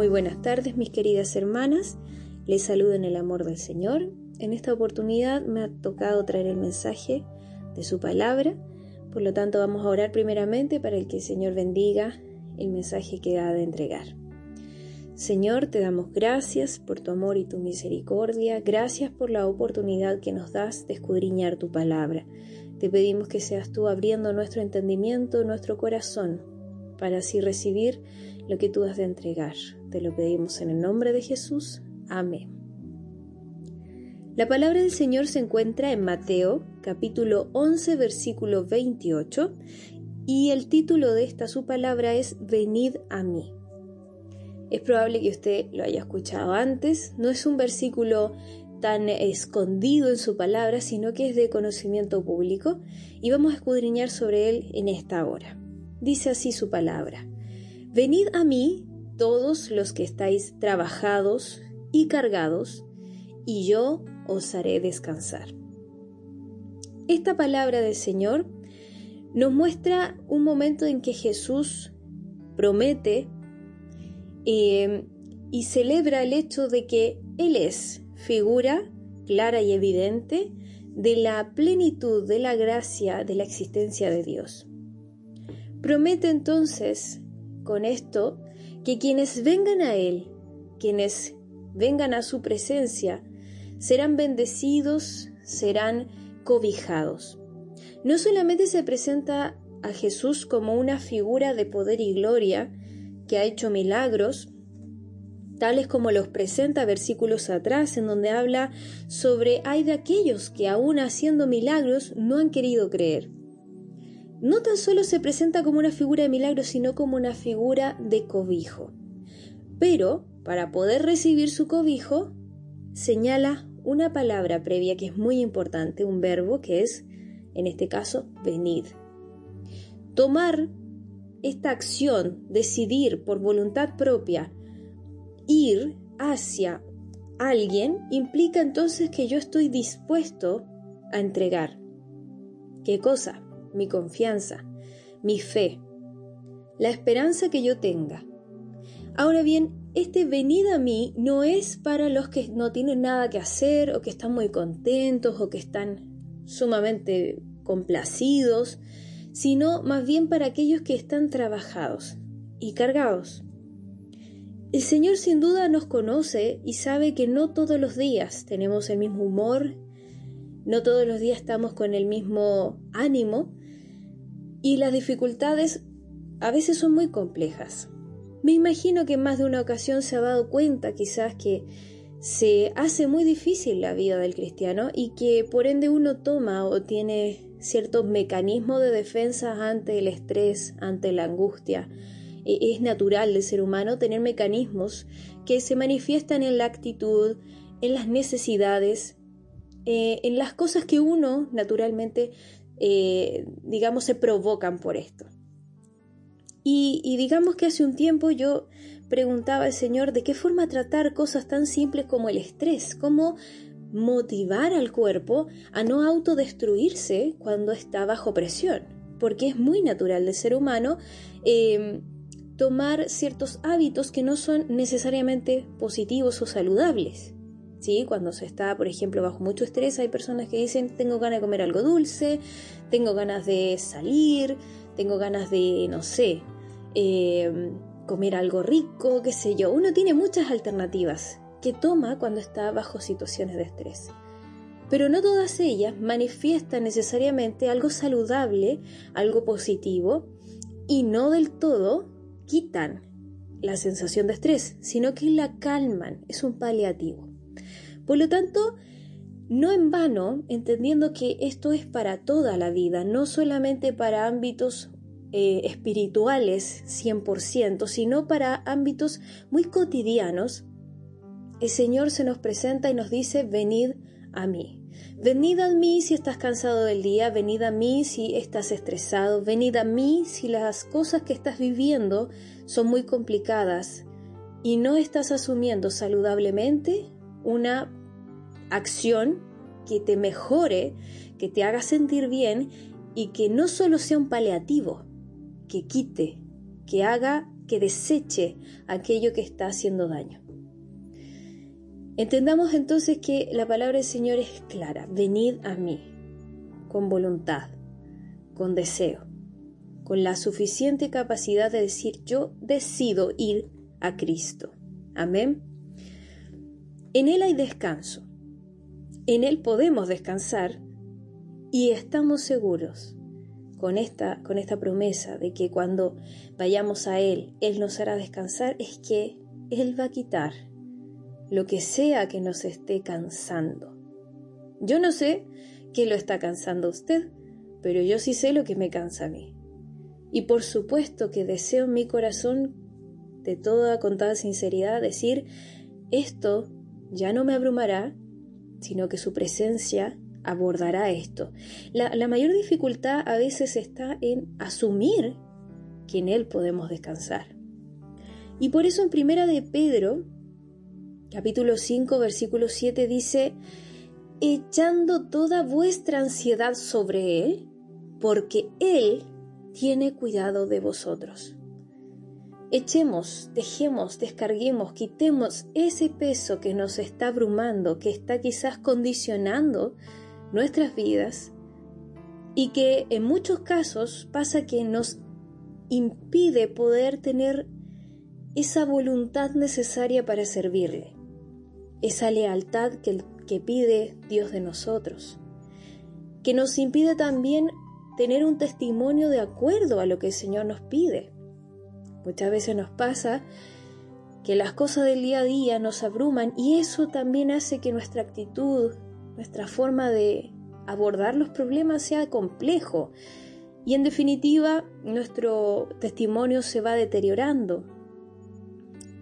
Muy buenas tardes mis queridas hermanas, les saludo en el amor del Señor. En esta oportunidad me ha tocado traer el mensaje de su palabra, por lo tanto vamos a orar primeramente para que el Señor bendiga el mensaje que ha de entregar. Señor, te damos gracias por tu amor y tu misericordia, gracias por la oportunidad que nos das de escudriñar tu palabra. Te pedimos que seas tú abriendo nuestro entendimiento, nuestro corazón, para así recibir lo que tú has de entregar. Te lo pedimos en el nombre de Jesús. Amén. La palabra del Señor se encuentra en Mateo capítulo 11 versículo 28 y el título de esta su palabra es Venid a mí. Es probable que usted lo haya escuchado antes, no es un versículo tan escondido en su palabra, sino que es de conocimiento público y vamos a escudriñar sobre él en esta hora. Dice así su palabra. Venid a mí todos los que estáis trabajados y cargados, y yo os haré descansar. Esta palabra del Señor nos muestra un momento en que Jesús promete eh, y celebra el hecho de que Él es figura clara y evidente de la plenitud de la gracia de la existencia de Dios. Promete entonces con esto que quienes vengan a Él, quienes vengan a su presencia, serán bendecidos, serán cobijados. No solamente se presenta a Jesús como una figura de poder y gloria que ha hecho milagros, tales como los presenta versículos atrás, en donde habla sobre hay de aquellos que aún haciendo milagros no han querido creer no tan solo se presenta como una figura de milagro, sino como una figura de cobijo. Pero, para poder recibir su cobijo, señala una palabra previa que es muy importante, un verbo que es, en este caso, venid. Tomar esta acción, decidir por voluntad propia, ir hacia alguien, implica entonces que yo estoy dispuesto a entregar. ¿Qué cosa? Mi confianza, mi fe, la esperanza que yo tenga. Ahora bien, este venid a mí no es para los que no tienen nada que hacer o que están muy contentos o que están sumamente complacidos, sino más bien para aquellos que están trabajados y cargados. El Señor sin duda nos conoce y sabe que no todos los días tenemos el mismo humor, no todos los días estamos con el mismo ánimo, y las dificultades a veces son muy complejas. Me imagino que en más de una ocasión se ha dado cuenta quizás que se hace muy difícil la vida del cristiano y que por ende uno toma o tiene ciertos mecanismos de defensa ante el estrés, ante la angustia. E, es natural del ser humano tener mecanismos que se manifiestan en la actitud, en las necesidades, eh, en las cosas que uno naturalmente eh, digamos, se provocan por esto. Y, digamos que hace un tiempo yo preguntaba al Señor de qué forma tratar cosas tan simples como el estrés, cómo motivar al cuerpo a no autodestruirse cuando está bajo presión, porque es muy natural del ser humano em, tomar ciertos hábitos que no son necesariamente positivos o saludables. ¿Sí? Cuando se está, por ejemplo, bajo mucho estrés, hay personas que dicen, tengo ganas de comer algo dulce, tengo ganas de salir, tengo ganas de, no sé, em, comer algo rico, qué sé yo. Uno tiene muchas alternativas que toma cuando está bajo situaciones de estrés. Pero no todas ellas manifiestan necesariamente algo saludable, algo positivo, y no del todo quitan la sensación de estrés, sino que la calman, es un paliativo. Por lo tanto, no en vano, entendiendo que esto es para toda la vida, no solamente para ámbitos eh, espirituales 100%, sino para ámbitos muy cotidianos, el Señor se nos presenta y nos dice, venid a mí. Venid a mí si estás cansado del día, venid a mí si estás estresado, venid a mí si las cosas que estás viviendo son muy complicadas y no estás asumiendo saludablemente una acción que te mejore, que te haga sentir bien y que no solo sea un paliativo, que quite, que haga que deseche aquello que está haciendo daño. Entendamos entonces que la palabra del Señor es clara, venid a mí, con voluntad, con deseo, con la suficiente capacidad de decir yo decido ir a Cristo. Amén. En Él hay descanso, en Él podemos descansar y estamos seguros con esta, con esta promesa de que cuando vayamos a Él, Él nos hará descansar, es que Él va a quitar lo que sea que nos esté cansando. Yo no sé qué lo está cansando usted, pero yo sí sé lo que me cansa a mí. Y por supuesto que deseo en mi corazón, de toda contada sinceridad, decir, esto ya no me abrumará, sino que su presencia abordará esto. La, mayor dificultad a veces está en asumir que en Él podemos descansar. Y por eso en Primera de Pedro, capítulo 5, versículo 7 dice, echando toda vuestra ansiedad sobre Él, porque Él tiene cuidado de vosotros. Echemos, dejemos, descarguemos, quitemos ese peso que nos está abrumando, que está quizás condicionando nuestras vidas y que en muchos casos pasa que nos impide poder tener esa voluntad necesaria para servirle esa lealtad que, que pide Dios de nosotros, que nos impide también tener un testimonio de acuerdo a lo que el Señor nos pide. Muchas veces nos pasa que las cosas del día a día nos abruman y eso también hace que nuestra actitud, nuestra forma de abordar los problemas sea complejo y en definitiva nuestro testimonio se va deteriorando.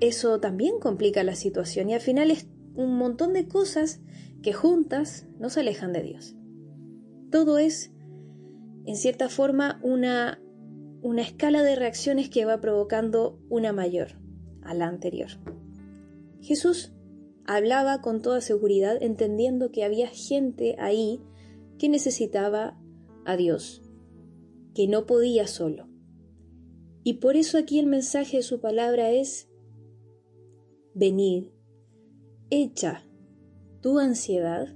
Eso también complica la situación y al final es un montón de cosas que juntas nos alejan de Dios. Todo es, en cierta forma, una, una escala de reacciones que va provocando una mayor a la anterior. Jesús hablaba con toda seguridad entendiendo que había gente ahí que necesitaba a Dios, que no podía solo. Y por eso aquí el mensaje de su palabra es, venid echa tu ansiedad,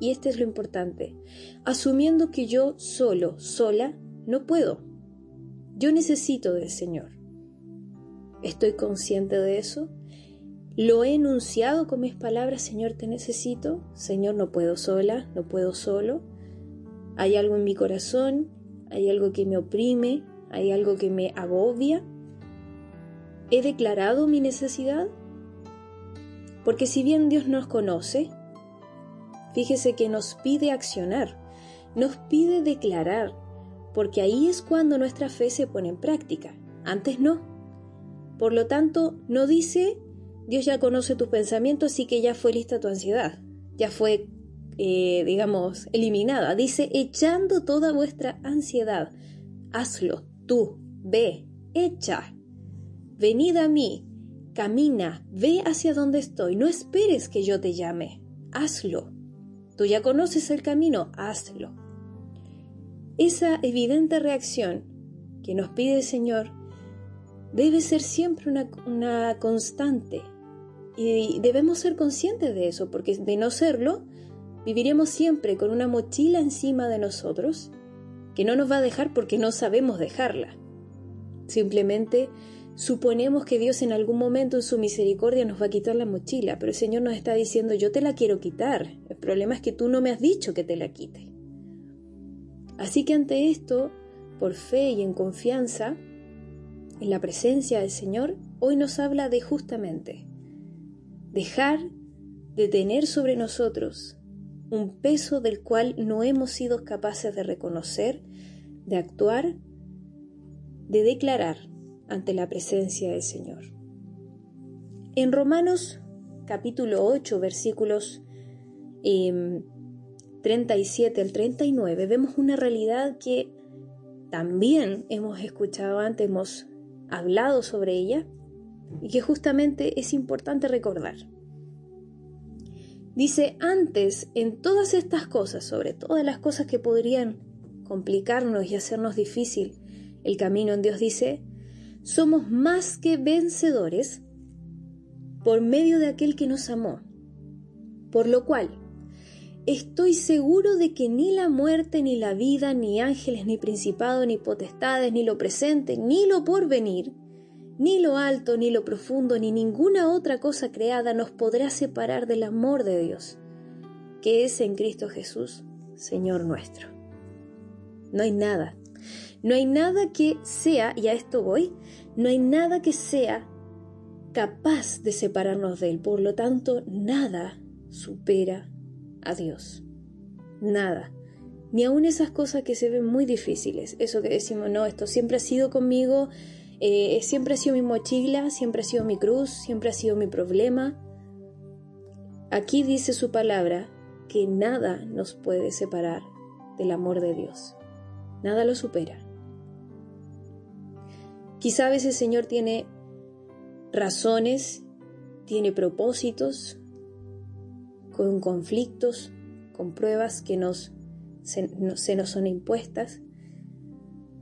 y este es lo importante, asumiendo que yo solo, sola, no puedo. Yo necesito del Señor. ¿Estoy consciente de eso? ¿Lo he enunciado con mis palabras, Señor, te necesito? Señor, no puedo sola, no puedo solo. Hay algo en mi corazón, hay algo que me oprime, hay algo que me agobia. ¿He declarado mi necesidad? Porque si bien Dios nos conoce, fíjese que nos pide accionar, nos pide declarar, porque ahí es cuando nuestra fe se pone en práctica. Antes no. Por lo tanto, no dice, Dios ya conoce tus pensamientos, así que ya fue lista tu ansiedad, ya fue, eh, digamos, eliminada. Dice, echando toda vuestra ansiedad, hazlo, tú, ve, echa, venid a mí, Camina, ve hacia donde estoy, no esperes que yo te llame, hazlo. Tú ya conoces el camino, hazlo. Esa evidente reacción que nos pide el Señor debe ser siempre una, constante y debemos ser conscientes de eso, porque de no serlo, viviremos siempre con una mochila encima de nosotros que no nos va a dejar porque no sabemos dejarla. Simplemente Suponemos que Dios en algún momento en su misericordia nos va a quitar la mochila, pero el Señor nos está diciendo, yo te la quiero quitar. El problema es que tú no me has dicho que te la quite. Así que ante esto, por fe y en confianza, en la presencia del Señor, hoy nos habla de justamente dejar de tener sobre nosotros un peso del cual no hemos sido capaces de reconocer, de actuar, de declarar ante la presencia del Señor. En Romanos capítulo 8 versículos 37 em, al 39 vemos una realidad que también hemos escuchado antes, hemos hablado sobre ella y que justamente es importante recordar. Dice, antes en todas estas cosas, sobre todas las cosas que podrían complicarnos y hacernos difícil el camino en Dios, dice, somos más que vencedores por medio de aquel que nos amó. Por lo cual, estoy seguro de que ni la muerte, ni la vida, ni ángeles, ni principados, ni potestades, ni lo presente, ni lo porvenir, ni lo alto, ni lo profundo, ni ninguna otra cosa creada nos podrá separar del amor de Dios, que es en Cristo Jesús, Señor nuestro. No hay nada, no hay nada que sea, y a esto voy, no hay nada que sea capaz de separarnos de Él. Por lo tanto, nada supera a Dios. Nada. Ni aun esas cosas que se ven muy difíciles. Eso que decimos, no, esto siempre ha sido conmigo, eh, siempre ha sido mi mochila, siempre ha sido mi cruz, siempre ha sido mi problema. Aquí dice su palabra que nada nos puede separar del amor de Dios. Nada lo supera. Quizá a veces el Señor tiene razones, tiene propósitos, con conflictos, con pruebas que nos, se, se nos son impuestas,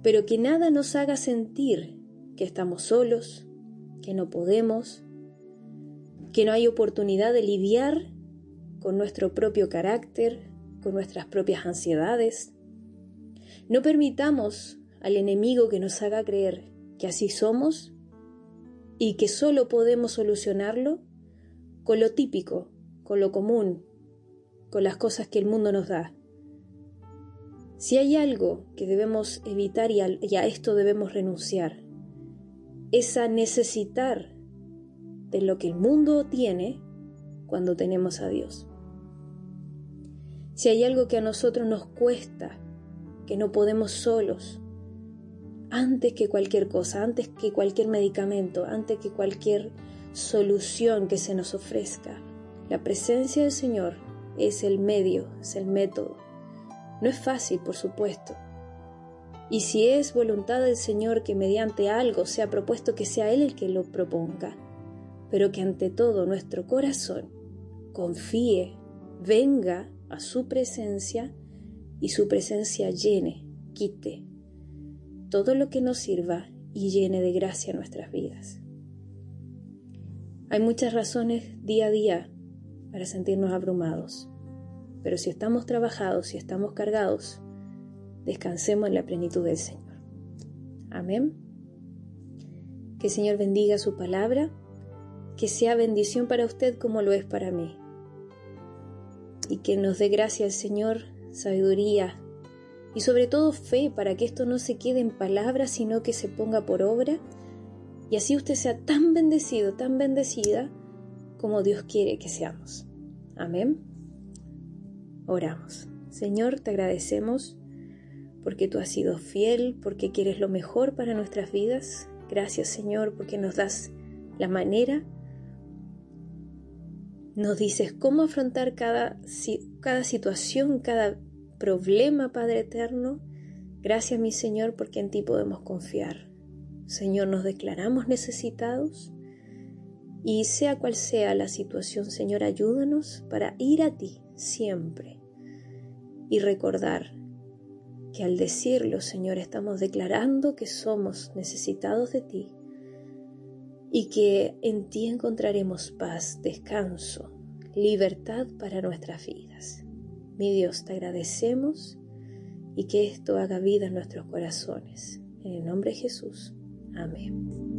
pero que nada nos haga sentir que estamos solos, que no podemos, que no hay oportunidad de lidiar con nuestro propio carácter, con nuestras propias ansiedades. No permitamos al enemigo que nos haga creer que así somos y que solo podemos solucionarlo con lo típico, con lo común, con las cosas que el mundo nos da. Si hay algo que debemos evitar y a, esto debemos renunciar, es a necesitar de lo que el mundo tiene cuando tenemos a Dios. Si hay algo que a nosotros nos cuesta, que no podemos solos, antes que cualquier cosa, antes que cualquier medicamento, antes que cualquier solución que se nos ofrezca. La presencia del Señor es el medio, es el método. No es fácil, por supuesto. Y si es voluntad del Señor que mediante algo sea propuesto que sea Él el que lo proponga, pero que ante todo nuestro corazón confíe, venga a su presencia y su presencia llene, quite, todo lo que nos sirva y llene de gracia nuestras vidas. Hay muchas razones día a día para sentirnos abrumados, pero si estamos trabajados, si estamos cargados, descansemos en la plenitud del Señor. Amén. Que el Señor bendiga su palabra, que sea bendición para usted como lo es para mí, y que nos dé gracia el Señor, sabiduría, y sobre todo fe para que esto no se quede en palabras, sino que se ponga por obra y así usted sea tan bendecido, tan bendecida como Dios quiere que seamos. Amén. Oramos. Señor, te agradecemos porque tú has sido fiel, porque quieres lo mejor para nuestras vidas. Gracias, Señor, porque nos das la manera, nos dices cómo afrontar cada, situación, cada problema, Padre eterno. Gracias, mi Señor, porque en ti podemos confiar. Señor, nos declaramos necesitados y sea cual sea la situación, Señor, ayúdanos para ir a ti siempre y recordar que al decirlo, Señor, estamos declarando que somos necesitados de ti y que en ti encontraremos paz, descanso, libertad para nuestras vidas. Mi Dios, te agradecemos y que esto haga vida en nuestros corazones. En el nombre de Jesús. Amén.